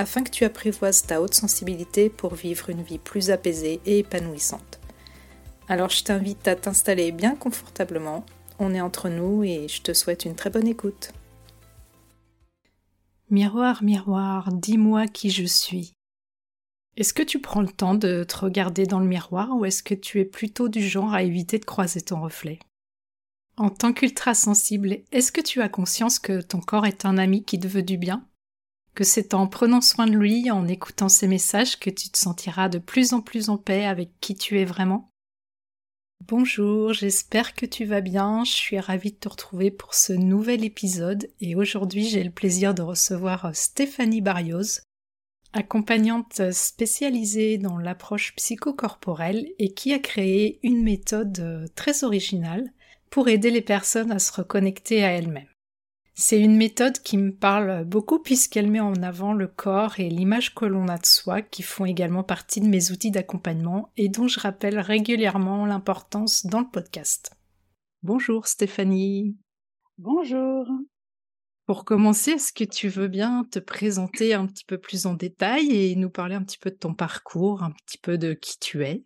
afin que tu apprivoises ta haute sensibilité pour vivre une vie plus apaisée et épanouissante. Alors je t'invite à t'installer bien confortablement, on est entre nous et je te souhaite une très bonne écoute. Miroir, miroir, dis-moi qui je suis. Est-ce que tu prends le temps de te regarder dans le miroir ou est-ce que tu es plutôt du genre à éviter de croiser ton reflet? En tant qu'ultra sensible, est-ce que tu as conscience que ton corps est un ami qui te veut du bien? Que c'est en prenant soin de lui, en écoutant ses messages, que tu te sentiras de plus en plus en paix avec qui tu es vraiment. Bonjour, j'espère que tu vas bien, je suis ravie de te retrouver pour ce nouvel épisode et aujourd'hui j'ai le plaisir de recevoir Stéphanie Barrios, accompagnante spécialisée dans l'approche psychocorporelle et qui a créé une méthode très originale pour aider les personnes à se reconnecter à elles-mêmes. C'est une méthode qui me parle beaucoup puisqu'elle met en avant le corps et l'image que l'on a de soi qui font également partie de mes outils d'accompagnement et dont je rappelle régulièrement l'importance dans le podcast. Bonjour Stéphanie. Bonjour. Pour commencer, est-ce que tu veux bien te présenter un petit peu plus en détail et nous parler un petit peu de ton parcours, un petit peu de qui tu es?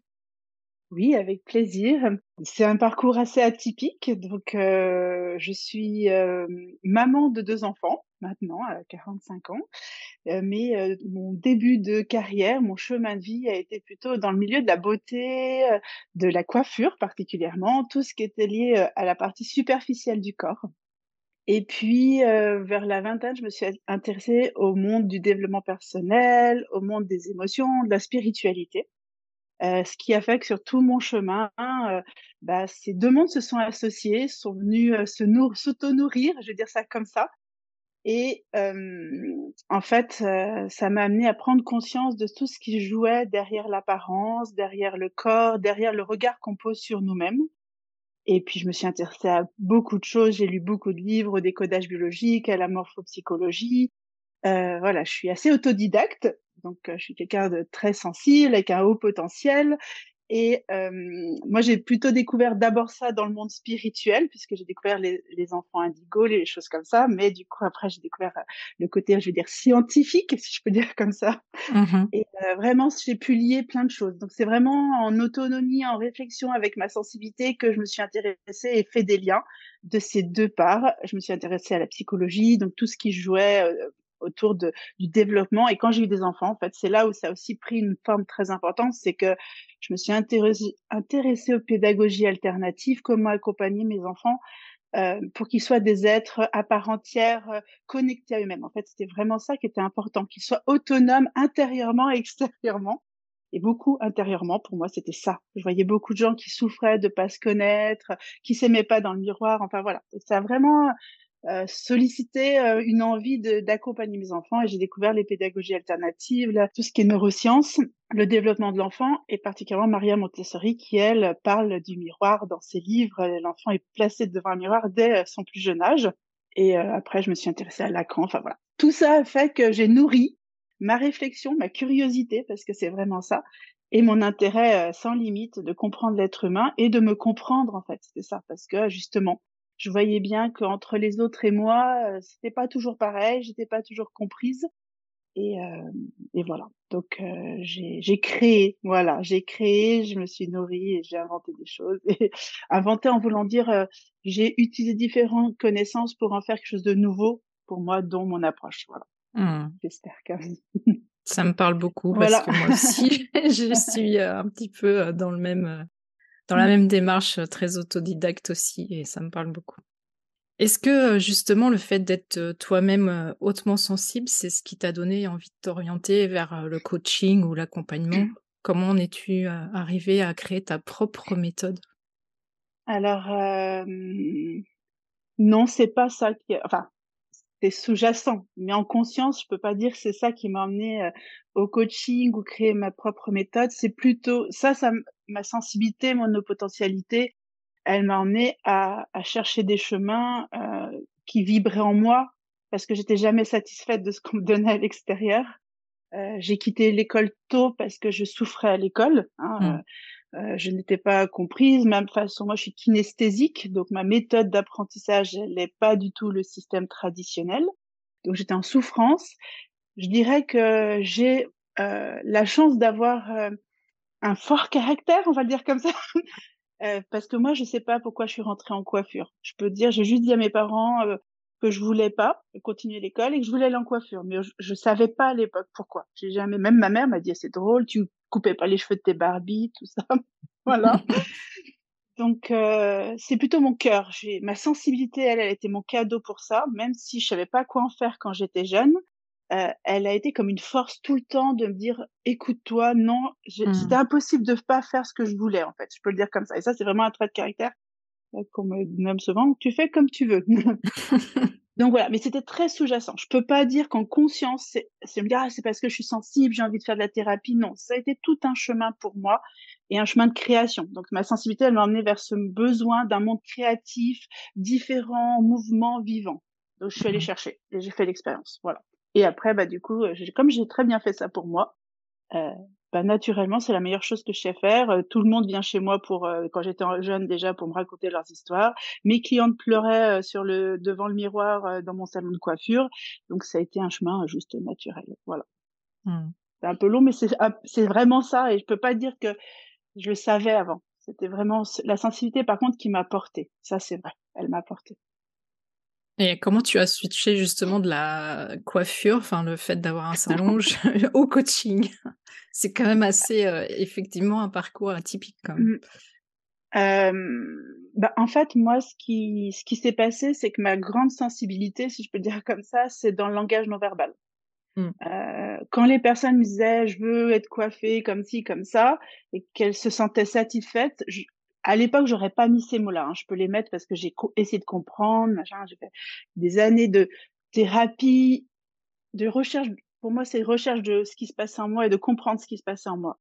Oui, avec plaisir. C'est un parcours assez atypique. Donc, euh, je suis euh, maman de deux enfants maintenant, à 45 ans. Euh, mais mon début de carrière, mon chemin de vie a été plutôt dans le milieu de la beauté, de la coiffure particulièrement, tout ce qui était lié à la partie superficielle du corps. Et puis, vers la vingtaine, je me suis intéressée au monde du développement personnel, au monde des émotions, de la spiritualité. Euh, ce qui a fait que sur tout mon chemin, euh, bah, ces deux mondes se sont associés, sont venus euh, se s'auto-nourrir, je vais dire ça comme ça. Et en fait, ça m'a amené à prendre conscience de tout ce qui jouait derrière l'apparence, derrière le corps, derrière le regard qu'on pose sur nous-mêmes. Et puis, je me suis intéressée à beaucoup de choses. J'ai lu beaucoup de livres au décodage biologique, à la morphopsychologie. voilà, je suis assez autodidacte donc, je suis quelqu'un de très sensible, avec un haut potentiel. Et moi, j'ai plutôt découvert d'abord ça dans le monde spirituel, puisque j'ai découvert les, enfants indigos, les choses comme ça. Mais du coup, après, j'ai découvert le côté, je veux dire, scientifique, si je peux dire comme ça. Mmh et vraiment, j'ai pu lier plein de choses. Donc, c'est vraiment en autonomie, en réflexion avec ma sensibilité que je me suis intéressée et fait des liens de ces deux parts. Je me suis intéressée à la psychologie, donc tout ce qui jouait autour de, du développement. Et quand j'ai eu des enfants, en fait, c'est là où ça a aussi pris une forme très importante, c'est que je me suis intéressée, intéressée aux pédagogies alternatives, comment accompagner mes enfants euh, pour qu'ils soient des êtres à part entière, euh, connectés à eux-mêmes. En fait, c'était vraiment ça qui était important, qu'ils soient autonomes intérieurement et extérieurement. Et beaucoup intérieurement, pour moi, c'était ça. Je voyais beaucoup de gens qui souffraient de pas se connaître, qui s'aimaient pas dans le miroir. Enfin voilà, ça a vraiment euh, solliciter euh, une envie d'accompagner mes enfants et j'ai découvert les pédagogies alternatives, tout ce qui est neurosciences, le développement de l'enfant et particulièrement Maria Montessori qui, elle, parle du miroir dans ses livres. L'enfant est placé devant un miroir dès euh, son plus jeune âge. Et après, je me suis intéressée à Lacan. Enfin voilà. Tout ça a fait que j'ai nourri ma réflexion, ma curiosité, parce que c'est vraiment ça, et mon intérêt sans limite de comprendre l'être humain et de me comprendre en fait. C'est ça, parce que justement, je voyais bien qu'entre les autres et moi, euh, c'était pas toujours pareil, j'étais pas toujours comprise. Et, euh, et voilà. Donc euh, j'ai créé, voilà, j'ai créé, je me suis nourrie et j'ai inventé des choses. Et inventé en voulant dire, euh, j'ai utilisé différentes connaissances pour en faire quelque chose de nouveau pour moi, dont mon approche. Voilà. Mmh. J'espère que. Ça me parle beaucoup parce que moi aussi, je suis un petit peu dans le même dans la mmh. même démarche euh, très autodidacte aussi, et ça me parle beaucoup. Est-ce que justement le fait d'être toi-même hautement sensible, c'est ce qui t'a donné envie de t'orienter vers le coaching ou l'accompagnement? Comment en es-tu arrivé à créer ta propre méthode? Alors, euh, non, c'est pas ça qui. Enfin, sous-jacent. Mais en conscience, je peux pas dire c'est ça qui m'a emmené au coaching ou créer ma propre méthode. C'est plutôt ça, ça ma sensibilité, mon potentialité, elle m'a emmené à, chercher des chemins euh, qui vibraient en moi parce que j'étais jamais satisfaite de ce qu'on me donnait à l'extérieur. Euh, j'ai quitté l'école tôt parce que je souffrais à l'école. Hein, mmh. Euh, je n'étais pas comprise. Même façon, moi, je suis kinesthésique, donc ma méthode d'apprentissage, n'est pas du tout le système traditionnel. Donc, j'étais en souffrance. Je dirais que j'ai euh, la chance d'avoir euh, un fort caractère, on va le dire comme ça, euh, parce que moi, je sais pas pourquoi je suis rentrée en coiffure. Je peux dire, j'ai juste dit à mes parents que je voulais pas continuer l'école et que je voulais aller en coiffure, mais je, je savais pas à l'époque pourquoi. J'ai jamais, même ma mère m'a dit, c'est drôle, tu coupais pas les cheveux de tes Barbie, tout ça. voilà. Donc euh, c'est plutôt mon cœur. J'ai ma sensibilité, elle, elle était mon cadeau pour ça, même si je savais pas quoi en faire quand j'étais jeune. Euh, elle a été comme une force tout le temps de me dire écoute-toi, non, mmh. c'était impossible de pas faire ce que je voulais en fait. Je peux le dire comme ça. Et ça c'est vraiment un trait de caractère euh, qu'on me nomme souvent. Tu fais comme tu veux. Donc voilà, mais c'était très sous-jacent. Je peux pas dire qu'en conscience, c'est me dire ah, c'est parce que je suis sensible, j'ai envie de faire de la thérapie. Non, ça a été tout un chemin pour moi et un chemin de création. Donc ma sensibilité, elle m'a emmené vers ce besoin d'un monde créatif, différent, mouvement, vivant. Donc je suis allée mmh chercher et j'ai fait l'expérience. Voilà. Et après, bah du coup, comme j'ai très bien fait ça pour moi, euh, bah, naturellement, c'est la meilleure chose que je sais faire. Euh, tout le monde vient chez moi pour, euh, quand j'étais jeune déjà, pour me raconter leurs histoires. Mes clientes pleuraient euh, sur le, devant le miroir dans mon salon de coiffure. Donc, ça a été un chemin juste naturel. Voilà. Mmh. C'est un peu long, mais c'est vraiment ça. Et je peux pas dire que je le savais avant. C'était vraiment la sensibilité, par contre, qui m'a porté. Ça, c'est vrai. Elle m'a porté. Et comment tu as switché justement de la coiffure, enfin le fait d'avoir un salon au coaching? C'est quand même assez euh, effectivement un parcours atypique quand même. Mmh. bah, en fait, moi, ce qui, ce qui s'est passé, c'est que ma grande sensibilité, si je peux dire comme ça, c'est dans le langage non verbal. Mmh. Euh, quand les personnes me disaient je veux être coiffée comme ci comme ça et qu'elles se sentaient satisfaites, je, à l'époque, j'aurais pas mis ces mots-là. Hein. Je peux les mettre parce que j'ai essayé de comprendre, machin. J'ai fait des années de thérapie, de recherche. Pour moi, c'est recherche de ce qui se passe en moi et de comprendre ce qui se passait en moi.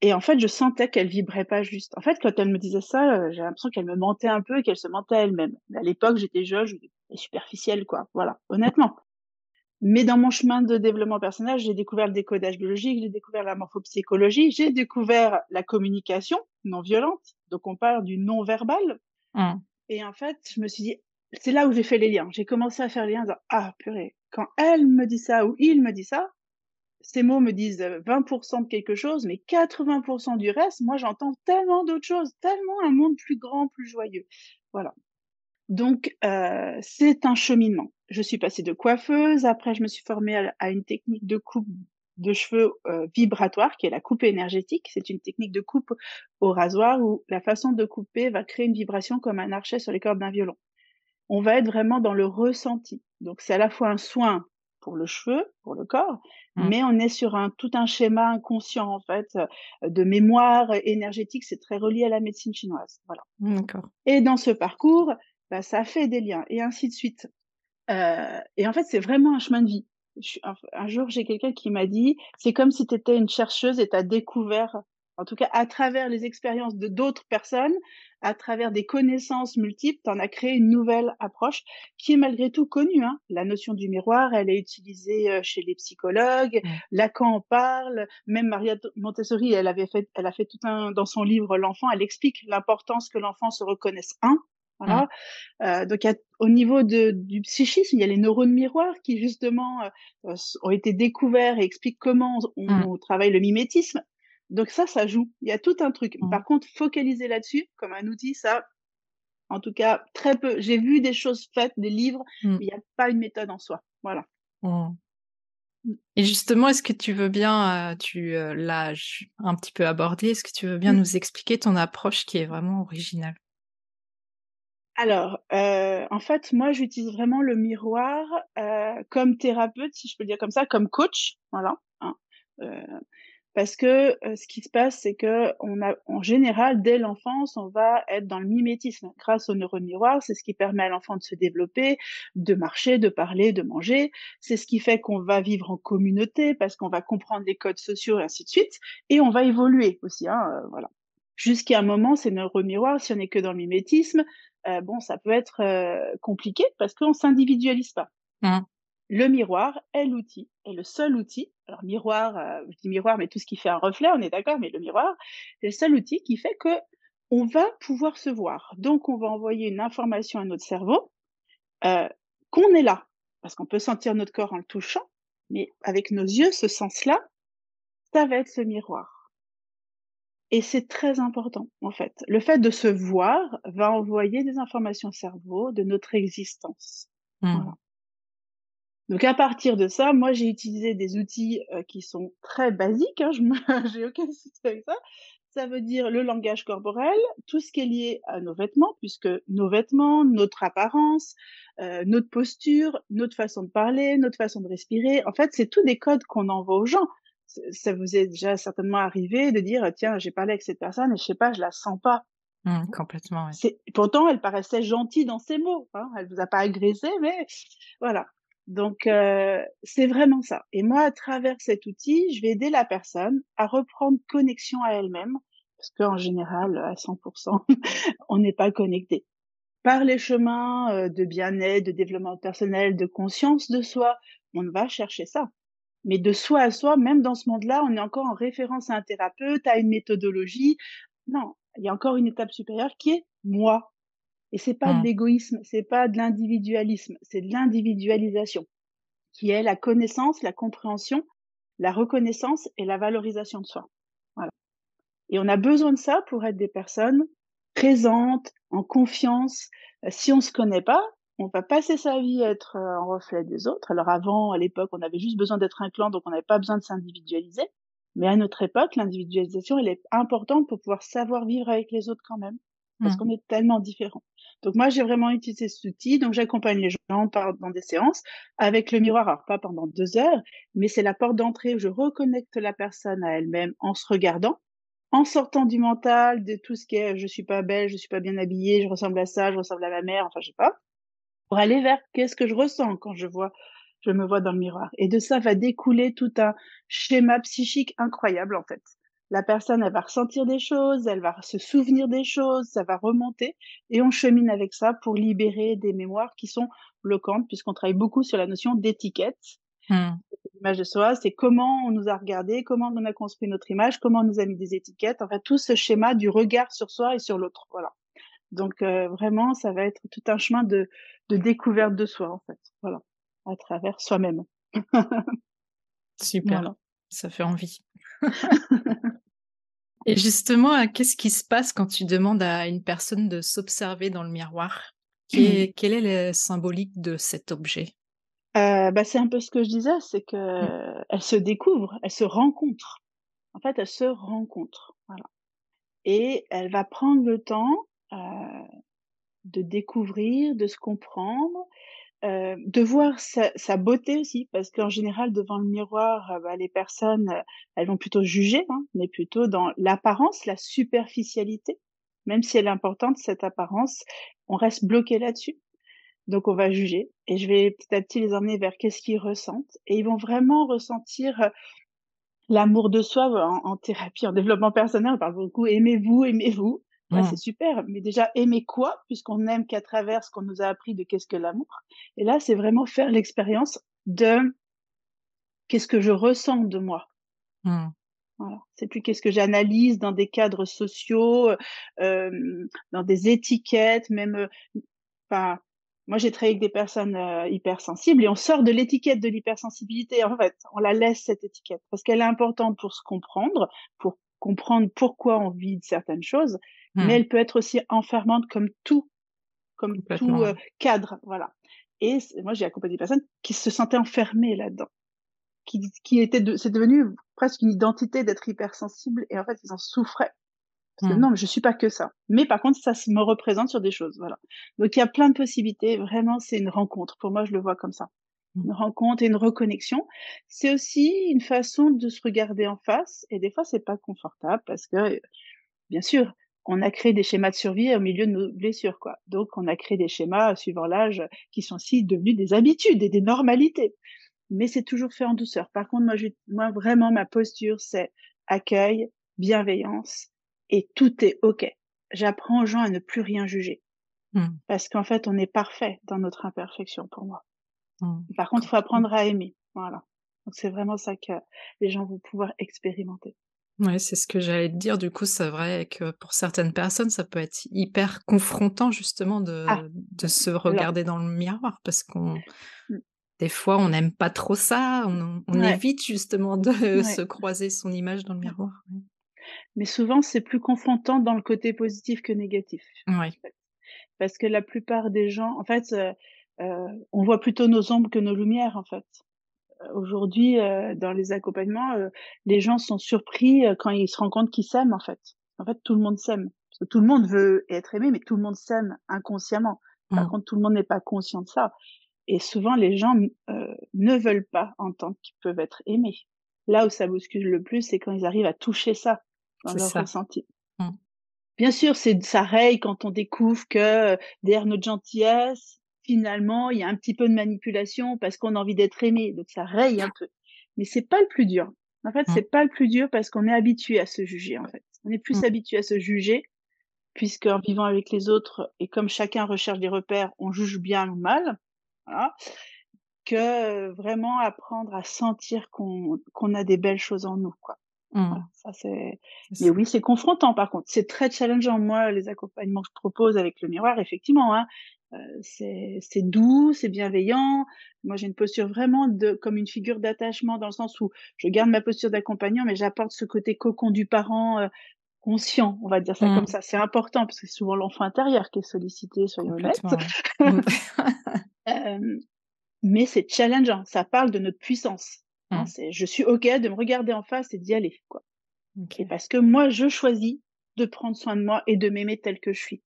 Et en fait, je sentais qu'elle vibrait pas juste. En fait, quand elle me disait ça, euh, j'ai l'impression qu'elle me mentait un peu et qu'elle se mentait elle-même. À l'époque, j'étais jeune, j'étais superficielle, quoi. Voilà, honnêtement. Mais dans mon chemin de développement personnel, j'ai découvert le décodage biologique, j'ai découvert la morphopsychologie, j'ai découvert la communication non violente. Donc on parle du non verbal. Mmh. Et en fait, je me suis dit, c'est là où j'ai fait les liens. J'ai commencé à faire les liens. Disant, ah purée, quand elle me dit ça ou il me dit ça, ces mots me disent 20% de quelque chose, mais 80% du reste, moi j'entends tellement d'autres choses, tellement un monde plus grand, plus joyeux. Voilà. Donc, euh, c'est un cheminement. Je suis passée de coiffeuse, après je me suis formée à, une technique de coupe de cheveux euh, vibratoire, qui est la coupe énergétique. C'est une technique de coupe au rasoir où la façon de couper va créer une vibration comme un archet sur les cordes d'un violon. On va être vraiment dans le ressenti. Donc, c'est à la fois un soin pour le cheveu, pour le corps, mmh. mais on est sur un tout un schéma inconscient en fait de mémoire énergétique. C'est très relié à la médecine chinoise. Voilà. D'accord. Et dans ce parcours, bah, ça fait des liens et ainsi de suite. Euh, et en fait, c'est vraiment un chemin de vie. un, jour, j'ai quelqu'un qui m'a dit, c'est comme si tu étais une chercheuse et tu as découvert, en tout cas à travers les expériences de d'autres personnes, à travers des connaissances multiples, tu en as créé une nouvelle approche qui est malgré tout connue. Hein. La notion du miroir, elle est utilisée euh, chez les psychologues, mmh. Lacan en parle, même Maria Montessori, elle avait fait, elle a fait tout un, dans son livre L'enfant, elle explique l'importance que l'enfant se reconnaisse un, voilà. Mmh. Euh, donc, au niveau de, du psychisme, il y a les neurones miroirs qui justement euh, ont été découverts et expliquent comment on, mmh. travaille le mimétisme. Donc ça, ça joue. Il y a tout un truc. Mmh. Par contre, focaliser là-dessus comme un outil, ça, en tout cas, très peu. J'ai vu des choses faites, des livres, mais il n'y a pas une méthode en soi. Voilà. Et justement, est-ce que tu veux bien, euh, tu l'as un petit peu abordé, est-ce que tu veux bien nous expliquer ton approche qui est vraiment originale? Alors, euh, en fait, moi, j'utilise vraiment le miroir euh, comme thérapeute, si je peux dire comme ça, comme coach, voilà. Hein, euh, Parce que ce qui se passe, c'est que on a, en général, dès l'enfance, on va être dans le mimétisme. Grâce au neuromiroir, c'est ce qui permet à l'enfant de se développer, de marcher, de parler, de manger. C'est ce qui fait qu'on va vivre en communauté parce qu'on va comprendre les codes sociaux et ainsi de suite. Et on va évoluer aussi, hein, voilà. Jusqu'à un moment, ces neuromiroirs, si on n'est que dans le mimétisme, bon, ça peut être compliqué parce qu'on s'individualise pas. Mmh le miroir est l'outil, est le seul outil. Alors miroir, euh, je dis miroir, mais tout ce qui fait un reflet, on est d'accord, mais le miroir, c'est le seul outil qui fait que on va pouvoir se voir. Donc on va envoyer une information à notre cerveau euh, qu'on est là, parce qu'on peut sentir notre corps en le touchant, mais avec nos yeux, ce sens-là, ça va être ce miroir. Et c'est très important, en fait. Le fait de se voir va envoyer des informations au cerveau de notre existence. Mmh. Voilà. Donc à partir de ça, moi j'ai utilisé des outils euh, qui sont très basiques, hein, je j'ai aucun souci avec ça. Ça veut dire le langage corporel, tout ce qui est lié à nos vêtements, puisque nos vêtements, notre apparence, euh, notre posture, notre façon de parler, notre façon de respirer, en fait c'est tous des codes qu'on envoie aux gens. Ça vous est déjà certainement arrivé de dire tiens j'ai parlé avec cette personne et je sais pas je la sens pas. Mmh, complètement. Oui. C'est pourtant elle paraissait gentille dans ses mots. Hein, elle vous a pas agressé mais voilà. Donc, euh, c'est vraiment ça. Et moi, à travers cet outil, je vais aider la personne à reprendre connexion à elle-même, parce qu'en général, à 100%, on n'est pas connecté. Par les chemins euh, de bien-être, de développement personnel, de conscience de soi, on va chercher ça. Mais de soi à soi, même dans ce monde-là, on est encore en référence à un thérapeute, à une méthodologie. Non, il y a encore une étape supérieure qui est moi. Et c'est pas de mmh. l'égoïsme, c'est pas de l'individualisme, c'est de l'individualisation, qui est la connaissance, la compréhension, la reconnaissance et la valorisation de soi. Voilà. Et on a besoin de ça pour être des personnes présentes, en confiance. Si on se connaît pas, on va passer sa vie à être euh, en reflet des autres. Alors avant, à l'époque, on avait juste besoin d'être un clan, donc on n'avait pas besoin de s'individualiser. Mais à notre époque, l'individualisation, elle est importante pour pouvoir savoir vivre avec les autres quand même parce mmh. qu'on est tellement différents. Donc moi, j'ai vraiment utilisé cet outil. Donc j'accompagne les gens dans des séances avec le miroir, alors pas pendant deux heures, mais c'est la porte d'entrée où je reconnecte la personne à elle-même en se regardant, en sortant du mental, de tout ce qui est je suis pas belle, je suis pas bien habillée, je ressemble à ça, je ressemble à ma mère, enfin je sais pas, pour aller vers qu'est-ce que je ressens quand je vois je me vois dans le miroir. Et de ça va découler tout un schéma psychique incroyable en fait la personne, elle va ressentir des choses, elle va se souvenir des choses, ça va remonter, et on chemine avec ça pour libérer des mémoires qui sont bloquantes, puisqu'on travaille beaucoup sur la notion d'étiquette. Mmh. L'image de soi, c'est comment on nous a regardé, comment on a construit notre image, comment on nous a mis des étiquettes, enfin tout ce schéma du regard sur soi et sur l'autre. Voilà. Donc euh, vraiment, ça va être tout un chemin de, de découverte de soi, en fait. Voilà, à travers soi-même. Super, ça fait envie. Et justement, euh, qu'est-ce qui se passe quand tu demandes à une personne de s'observer dans le miroir? Est, quelle est le symbolique de cet objet? Euh, bah, C'est un peu ce que je disais, c'est qu'elle mmh. se découvre, elle se rencontre. En fait, elle se rencontre. Voilà. Et elle va prendre le temps de découvrir, de se comprendre, euh, de voir sa, sa, beauté aussi, parce qu'en général, devant le miroir, euh, bah, les personnes, euh, elles vont plutôt juger, hein, mais plutôt dans l'apparence, la superficialité. Même si elle est importante, cette apparence, on reste bloqué là-dessus. Donc, on va juger. Et je vais petit à petit les emmener vers qu'est-ce qu'ils ressentent. Et ils vont vraiment ressentir l'amour de soi en, en, thérapie, en développement personnel. On parle beaucoup aimez-vous, aimez-vous. Mmh. c'est super, mais déjà aimer quoi, puisqu'on n'aime qu'à travers ce qu'on nous a appris de qu'est-ce que l'amour. Et là, c'est vraiment faire l'expérience de qu'est-ce que je ressens de moi. Mmh. Voilà. C'est plus qu'est-ce que j'analyse dans des cadres sociaux, euh, dans des étiquettes, même. Euh, enfin, moi, j'ai travaillé avec des personnes euh, hypersensibles et on sort de l'étiquette de l'hypersensibilité. En fait, on la laisse cette étiquette parce qu'elle est importante pour se comprendre, pour comprendre pourquoi on vit certaines choses, mais mmh. elle peut être aussi enfermante comme tout, comme tout euh, cadre, voilà. Et moi, j'ai accompagné des personnes qui se sentaient enfermées là-dedans, qui, qui étaient, de, c'est devenu presque une identité d'être hypersensible, et en fait, ils en souffraient. Parce que mmh. non, mais je suis pas que ça. Mais par contre, ça me représente sur des choses, voilà. Donc il y a plein de possibilités. Vraiment, c'est une rencontre. Pour moi, je le vois comme ça. mmh. une rencontre et une reconnexion. C'est aussi une façon de se regarder en face et des fois c'est pas confortable parce que bien sûr, on a créé des schémas de survie au milieu de nos blessures quoi. Donc on a créé des schémas suivant l'âge qui sont aussi devenus des habitudes et des normalités. Mais c'est toujours fait en douceur. Par contre moi moi vraiment ma posture c'est accueil, bienveillance et tout est OK. J'apprends aux gens à ne plus rien juger. Mmh. Parce qu'en fait, on est parfait dans notre imperfection pour moi. Mmh. Par contre, il faut apprendre à aimer. Voilà. Donc c'est vraiment ça que les gens vont pouvoir expérimenter. Ouais, c'est ce que j'allais te dire. Du coup, c'est vrai que pour certaines personnes, ça peut être hyper confrontant justement de, ah. de se regarder dans le miroir parce qu'on mmh. des fois on n'aime pas trop ça, on, on évite justement de se croiser son image dans le miroir. Mais souvent, c'est plus confrontant dans le côté positif que négatif. Ouais parce que la plupart des gens, en fait, euh, euh, on voit plutôt nos ombres que nos lumières, en fait. Aujourd'hui, euh, dans les accompagnements, les gens sont surpris quand ils se rendent compte qu'ils s'aiment, en fait. En fait, tout le monde s'aime. Tout le monde veut être aimé, mais tout le monde s'aime inconsciemment. Par mmh. contre, tout le monde n'est pas conscient de ça. Et souvent, les gens ne veulent pas entendre qu'ils peuvent être aimés. Là où ça bouscule le plus, c'est quand ils arrivent à toucher ça dans leur ressenti. Mmh. Bien sûr, c'est ça raye quand on découvre que derrière notre gentillesse, finalement, il y a un petit peu de manipulation parce qu'on a envie d'être aimé. Donc ça raye un peu. Mais c'est pas le plus dur. En fait, mmh. c'est pas le plus dur parce qu'on est habitué à se juger. En fait, on est plus mmh. habitué à se juger puisqu'en vivant avec les autres et comme chacun recherche des repères, on juge bien ou mal. Voilà. Que vraiment apprendre à sentir qu'on a des belles choses en nous, quoi. Mmh. ça c'est. Mais oui, c'est confrontant par contre. C'est très challengeant. Moi, les accompagnements que je propose avec le miroir, effectivement, hein, c'est c'est doux, c'est bienveillant. Moi, j'ai une posture vraiment de comme une figure d'attachement dans le sens où je garde ma posture d'accompagnant, mais j'apporte ce côté cocon du parent euh, conscient, on va dire ça comme mmh. ça. C'est important parce que c'est souvent l'enfant intérieur qui est sollicité, soyons honnêtes. Mmh. euh, mais c'est challengeant. Ça parle de notre puissance. Hein, mmh. je suis OK de me regarder en face et d'y aller. Quoi. Et parce que moi, je choisis de prendre soin de moi et de m'aimer tel que je suis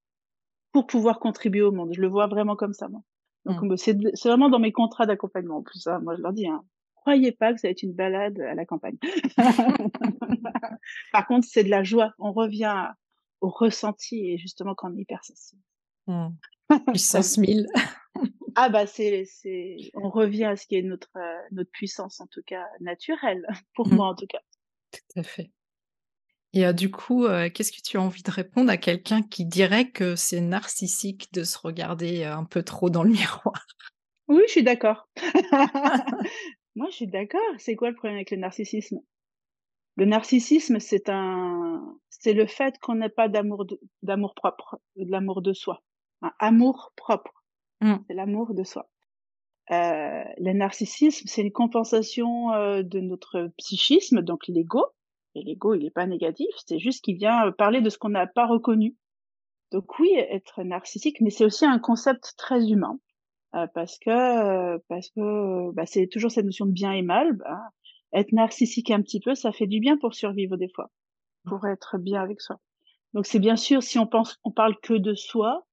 pour pouvoir contribuer au monde. Je le vois vraiment comme ça, moi. Donc, mmh. c'est, vraiment dans mes contrats d'accompagnement. En plus, hein, moi, je leur dis, hein, croyez pas que ça va être une balade à la campagne. Par contre, c'est de la joie. On revient au ressenti et justement quand on est hypersensible. Mmh. Puissance 1000. Ah bah c'est c'est on revient à ce qui est notre euh, notre puissance en tout cas naturelle pour mmh. moi en tout cas. Tout à fait. Et euh, du coup, euh, qu'est-ce que tu as envie de répondre à quelqu'un qui dirait que c'est narcissique de se regarder un peu trop dans le miroir? Oui, je suis d'accord. moi, je suis d'accord. C'est quoi le problème avec le narcissisme? Le narcissisme, c'est un c'est le fait qu'on n'ait pas d'amour d'amour propre, de l'amour de soi, un amour propre. Mmh. C'est l'amour de soi. Euh, le narcissisme, c'est une compensation euh, de notre psychisme, donc l'ego. Et l'ego, il n'est pas négatif, c'est juste qu'il vient euh, parler de ce qu'on n'a pas reconnu. Donc oui, être narcissique, mais c'est aussi un concept très humain, euh, parce que parce que bah, c'est toujours cette notion de bien et mal. Bah, être narcissique un petit peu, ça fait du bien pour survivre des fois, pour être bien avec soi. Donc c'est bien sûr, si on pense, on parle que de soi,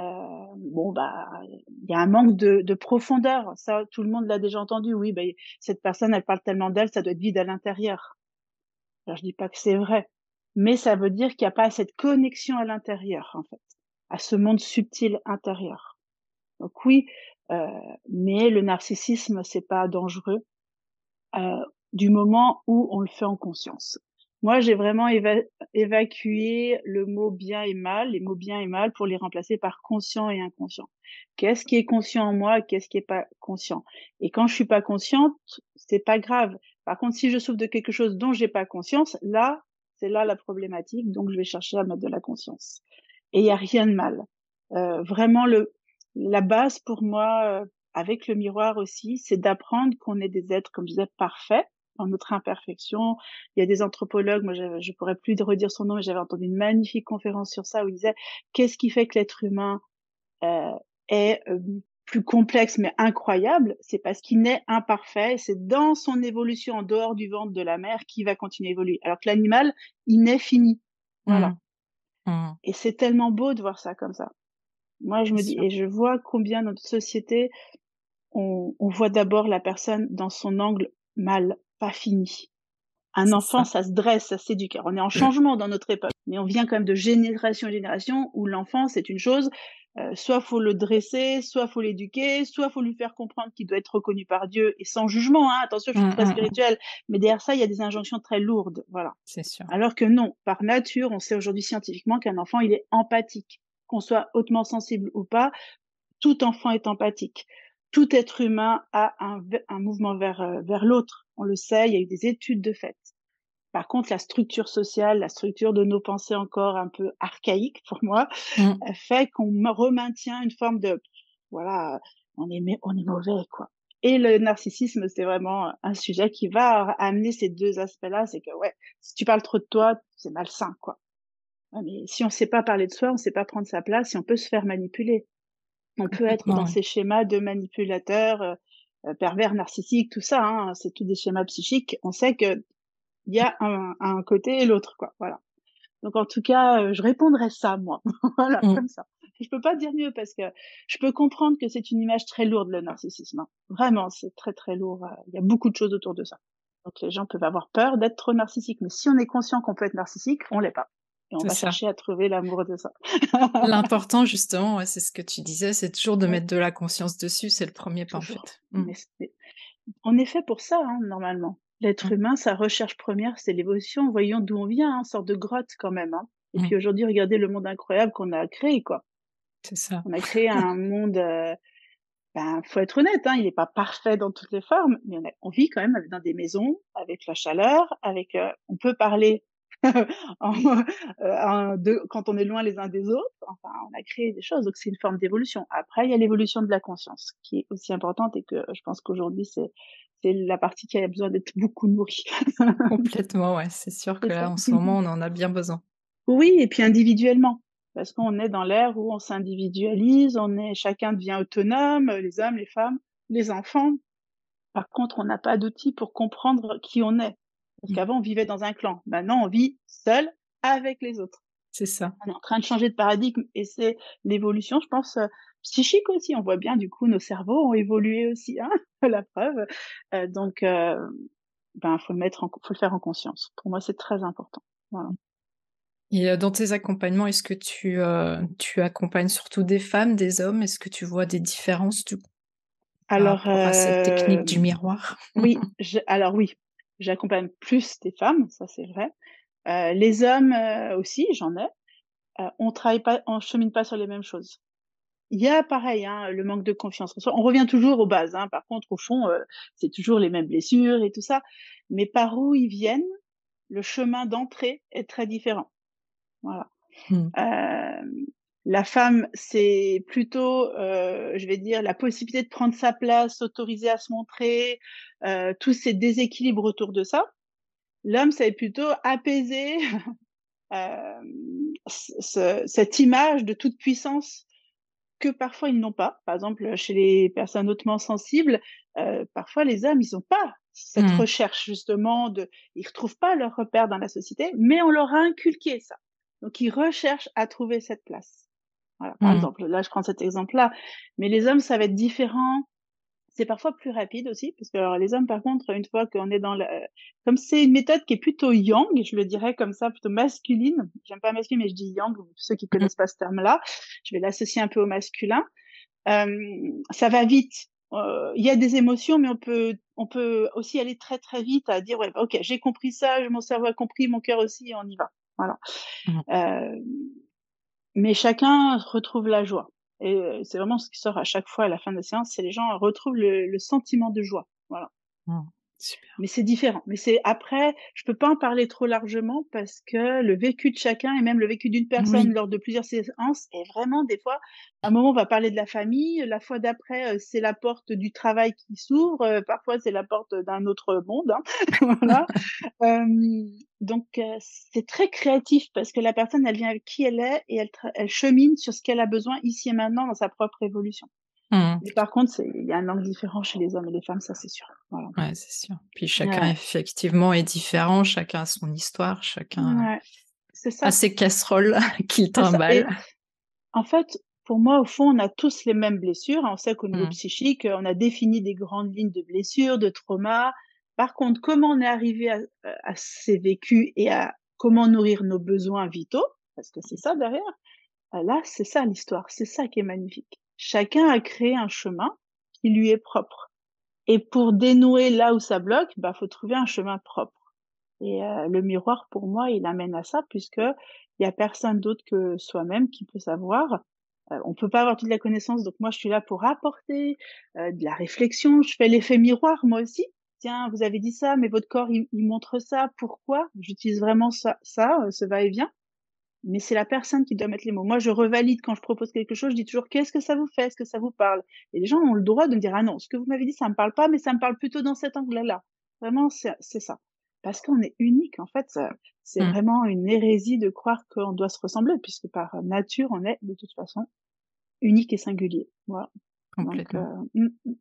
euh, bon bah il y a un manque de, de, profondeur. Ça, tout le monde l'a déjà entendu. Oui, bah, cette personne, elle parle tellement d'elle, ça doit être vide à l'intérieur. Alors je dis pas que c'est vrai, mais ça veut dire qu'il n'y a pas cette connexion à l'intérieur en fait, à ce monde subtil intérieur. Donc oui, euh, mais le narcissisme c'est pas dangereux euh, du moment où on le fait en conscience. Moi, j'ai vraiment évacué le mot bien et mal, les mots bien et mal, pour les remplacer par conscient et inconscient. Qu'est-ce qui est conscient en moi, qu'est-ce qui est pas conscient? Et quand je suis pas consciente, c'est pas grave. Par contre, si je souffre de quelque chose dont j'ai pas conscience, là, c'est là la problématique. Donc, je vais chercher à mettre de la conscience. Et il y a rien de mal. Euh, vraiment, la base pour moi, euh, avec le miroir aussi, c'est d'apprendre qu'on est des êtres, comme je disais, parfaits en notre imperfection. Il y a des anthropologues, moi je, je pourrais plus redire son nom, mais j'avais entendu une magnifique conférence sur ça où il disait qu'est-ce qui fait que l'être humain euh, est plus complexe mais incroyable, c'est parce qu'il naît imparfait, c'est dans son évolution en dehors du ventre de la mère qu'il va continuer à évoluer. Alors que l'animal, il naît fini. Voilà. Mmh. Mmh. Et c'est tellement beau de voir ça comme ça. Moi, je me dis, et je vois combien notre société on, voit d'abord la personne dans son angle mal, pas fini. Un enfant, ça. se dresse, ça s'éduque. On est en changement dans notre époque, mais on vient quand même de génération en génération où l'enfant, c'est une chose, euh, soit faut le dresser, soit faut l'éduquer, soit faut lui faire comprendre qu'il doit être reconnu par Dieu et sans jugement. Hein, attention, je suis très mmh, mmh, mmh. spirituelle, mais derrière ça, il y a des injonctions très lourdes, voilà. C'est sûr. Alors que non, par nature, on sait aujourd'hui scientifiquement qu'un enfant, il est empathique, qu'on soit hautement sensible ou pas, tout enfant est empathique. Tout être humain a un, un mouvement vers euh, vers l'autre. On le sait, il y a eu des études de fait. Par contre, la structure sociale, la structure de nos pensées encore un peu archaïque pour moi, mmh. fait qu'on remaintient une forme de, voilà, on est, on est mauvais, quoi. Et le narcissisme, c'est vraiment un sujet qui va amener ces deux aspects-là. C'est que, ouais, si tu parles trop de toi, c'est malsain, quoi. mais si on sait pas parler de soi, on sait pas prendre sa place, si on peut se faire manipuler. On peut être dans ces schémas de manipulateurs, euh, euh, pervers, narcissiques, tout ça. Hein, c'est tous des schémas psychiques. On sait que il y a un, un côté et l'autre, quoi. Voilà. Donc en tout cas, euh, je répondrais ça, moi. voilà, mmh. comme ça. Je peux pas dire mieux parce que je peux comprendre que c'est une image très lourde, le narcissisme. Hein. Vraiment, c'est très très lourd. Euh, il y a beaucoup de choses autour de ça. Donc les gens peuvent avoir peur d'être trop narcissique, mais si on est conscient qu'on peut être narcissique, on l'est pas. Et on va chercher à trouver l'amour de ça. L'important, justement, ouais, c'est ce que tu disais, c'est toujours de mettre de la conscience dessus. C'est le premier pas, en fait. Mmh. on est fait pour ça, hein, normalement. L'être mmh. humain, sa recherche première, c'est l'évolution. Voyons d'où on vient, hein, sorte de grotte quand même. Hein. Et mmh. puis aujourd'hui, regardez le monde incroyable qu'on a créé, quoi. C'est ça. On a créé un monde. Euh, ben, faut être honnête, hein, il n'est pas parfait dans toutes les formes, mais on, vit quand même dans des maisons avec la chaleur, avec. Euh, on peut parler euh, de, quand on est loin les uns des autres. Enfin, on a créé des choses, donc c'est une forme d'évolution. Après, il y a l'évolution de la conscience, qui est aussi importante et que je pense qu'aujourd'hui c'est c'est la partie qui a besoin d'être beaucoup nourrie. Complètement, ouais. C'est sûr que là, en ce moment, on en a bien besoin. Oui, et puis individuellement. Parce qu'on est dans l'ère où on s'individualise, on est, chacun devient autonome, les hommes, les femmes, les enfants. Par contre, on n'a pas d'outils pour comprendre qui on est. Parce mmh. qu'avant, on vivait dans un clan. Maintenant, on vit seul avec les autres. C'est ça. On est en train de changer de paradigme et c'est l'évolution, je pense, euh, psychique aussi. On voit bien, du coup, nos cerveaux ont évolué aussi, hein, la preuve. Euh, donc, euh, ben, faut le mettre, en, faut le faire en conscience. Pour moi, c'est très important. Voilà. Et euh, dans tes accompagnements, est-ce que tu, euh, tu accompagnes surtout des femmes, des hommes? Est-ce que tu vois des différences du coup Alors, à cette technique du miroir? Oui, alors oui, j'accompagne plus des femmes, ça c'est vrai. Euh, les hommes aussi, j'en ai. on travaille pas, on chemine pas sur les mêmes choses. Il y a pareil, hein, le manque de confiance en soi. On revient toujours aux bases. Hein. Par contre, au fond, euh, c'est toujours les mêmes blessures et tout ça. Mais par où ils viennent, le chemin d'entrée est très différent. Voilà. Mmh. Euh, la femme, c'est plutôt, euh, je vais dire, la possibilité de prendre sa place, s'autoriser à se montrer, euh, tous ces déséquilibres autour de ça. L'homme, c'est plutôt apaiser euh, cette image de toute puissance que parfois ils n'ont pas. Par exemple, chez les personnes hautement sensibles, euh, parfois les hommes, ils n'ont pas cette mmh. recherche justement de, ils retrouvent pas leur repère dans la société, mais on leur a inculqué ça. Donc ils recherchent à trouver cette place. Voilà, par mmh. exemple, là je prends cet exemple-là, mais les hommes ça va être différent c'est parfois plus rapide aussi, parce que alors, les hommes, par contre, une fois qu'on est dans le... Comme c'est une méthode qui est plutôt yang, je le dirais comme ça, plutôt masculine. J'aime pas masculine, mais je dis yang, ceux qui connaissent pas ce terme-là. Je vais l'associer un peu au masculin. Euh, ça va vite. Euh, il y a des émotions, mais on peut, on peut aussi aller très très vite à dire ouais, ok, j'ai compris ça, mon cerveau a compris, mon cœur aussi, on y va. Voilà. Mmh. Euh, mais chacun retrouve la joie. Et c'est vraiment ce qui sort à chaque fois à la fin de la séance, c'est les gens retrouvent le, le sentiment de joie. Voilà. Mmh. Mais c'est différent. Mais c'est après, je peux pas en parler trop largement parce que le vécu de chacun et même le vécu d'une personne lors de plusieurs séances est vraiment des fois. À un moment, on va parler de la famille. La fois d'après, c'est la porte du travail qui s'ouvre. Parfois, c'est la porte d'un autre monde. Hein. voilà. euh, donc, euh, c'est très créatif parce que la personne, elle vient avec qui elle est et elle, elle chemine sur ce qu'elle a besoin ici et maintenant dans sa propre évolution. Mmh. Mais par contre, il y a un angle différent chez les hommes et les femmes, ça c'est sûr. Voilà. Ouais, c'est sûr. Puis chacun effectivement est différent, chacun a son histoire, chacun a ses casseroles qu'il trimballe. En fait, pour moi, au fond, on a tous les mêmes blessures. On sait qu'au niveau mmh. psychique, on a défini des grandes lignes de blessures, de traumas. Par contre, comment on est arrivé à, à ces vécus et à comment nourrir nos besoins vitaux, parce que c'est ça derrière, euh, là, c'est ça l'histoire, c'est ça qui est magnifique. Chacun a créé un chemin qui lui est propre. Et pour dénouer là où ça bloque, bah faut trouver un chemin propre. Et euh, le miroir, pour moi, il amène à ça, puisque il y a personne d'autre que soi-même qui peut savoir. Euh, on peut pas avoir toute la connaissance, donc moi je suis là pour apporter euh, de la réflexion. Je fais l'effet miroir moi aussi. Tiens, vous avez dit ça, mais votre corps il, montre ça. Pourquoi? J'utilise vraiment ça, ça, ce va-et-vient mais c'est la personne qui doit mettre les mots. Moi, je revalide quand je propose quelque chose, je dis toujours qu'est-ce que ça vous fait, est-ce que ça vous parle? Et les gens ont le droit de me dire ah non, ce que vous m'avez dit, ça me parle pas, mais ça me parle plutôt dans cet angle-là. Vraiment, c'est ça. Parce qu'on est unique, en fait, c'est mmh. vraiment une hérésie de croire qu'on doit se ressembler, puisque par nature, on est de toute façon unique et singulier. Voilà. Complètement. Euh, mmh, mmh.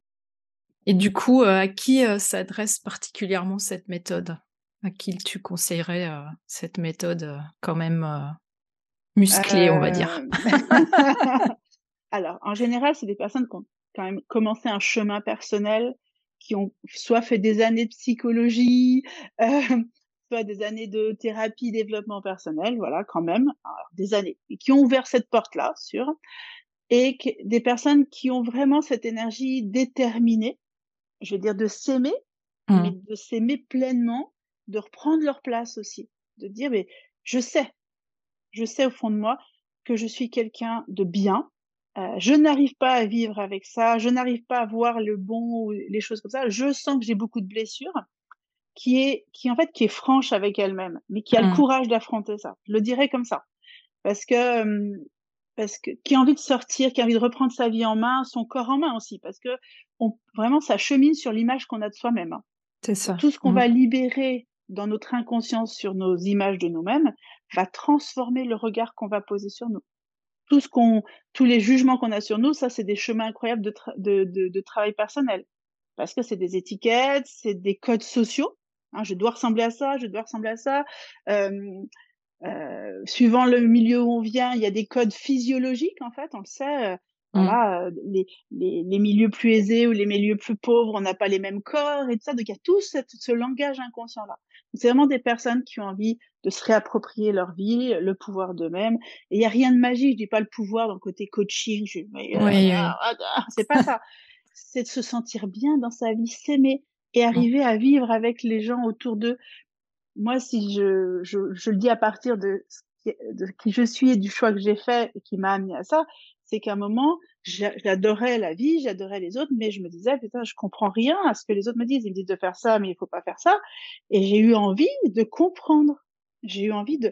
Et du coup, euh, à qui euh, s'adresse particulièrement cette méthode? À qui tu conseillerais cette méthode quand même musclé, on va dire. Euh, alors, en général, c'est des personnes qui ont quand même commencé un chemin personnel, qui ont soit fait des années de psychologie, euh, soit des années de thérapie, développement personnel, voilà, quand même, des années, et qui ont ouvert cette porte-là, sûr, et des personnes qui ont vraiment cette énergie déterminée, je veux dire, de s'aimer, mais mmh. de s'aimer pleinement, de reprendre leur place aussi, de dire, mais je sais, je sais au fond de moi que je suis quelqu'un de bien. Euh, je n'arrive pas à vivre avec ça, je n'arrive pas à voir le bon ou les choses comme ça. Je sens que j'ai beaucoup de blessures, qui est, qui en fait, qui est franche avec elle-même, mais qui a le mmh. courage d'affronter ça. Je le dirais comme ça, parce que parce que qui a envie de sortir, qui a envie de reprendre sa vie en main, son corps en main aussi, parce que on, vraiment ça chemine sur l'image qu'on a de soi-même. Hein. C'est ça. Tout ce qu'on mmh. va libérer dans notre inconscience sur nos images de nous-mêmes va transformer le regard qu'on va poser sur nous. Tout ce qu'on, tous les jugements qu'on a sur nous, ça, c'est des chemins incroyables de, de, de, travail personnel. Parce que c'est des étiquettes, c'est des codes sociaux. Hein, je dois ressembler à ça, je dois ressembler à ça. Euh, euh, suivant le milieu où on vient, il y a des codes physiologiques, en fait, on le sait. Mmh. Voilà, les, les, les, milieux plus aisés ou les milieux plus pauvres, on n'a pas les mêmes corps et tout ça. Donc il y a tout cette, ce langage inconscient-là. C'est vraiment des personnes qui ont envie de se réapproprier leur vie, le pouvoir d'eux-mêmes. Et il y a rien de magique. Je dis pas le pouvoir dans le côté coaching. Je, oui, ah, ah, ah, c'est pas ça. C'est de se sentir bien dans sa vie, s'aimer et mmh. arriver à vivre avec les gens autour d'eux. Moi, si je, je, je le dis à partir de, de qui je suis et du choix que j'ai fait et qui m'a amené à ça, c'est qu'à un moment, j'adorais la vie, j'adorais les autres, mais je me disais, putain, je comprends rien à ce que les autres me disent. Ils me disent de faire ça, mais il faut pas faire ça. Et j'ai eu envie de comprendre. J'ai eu envie de,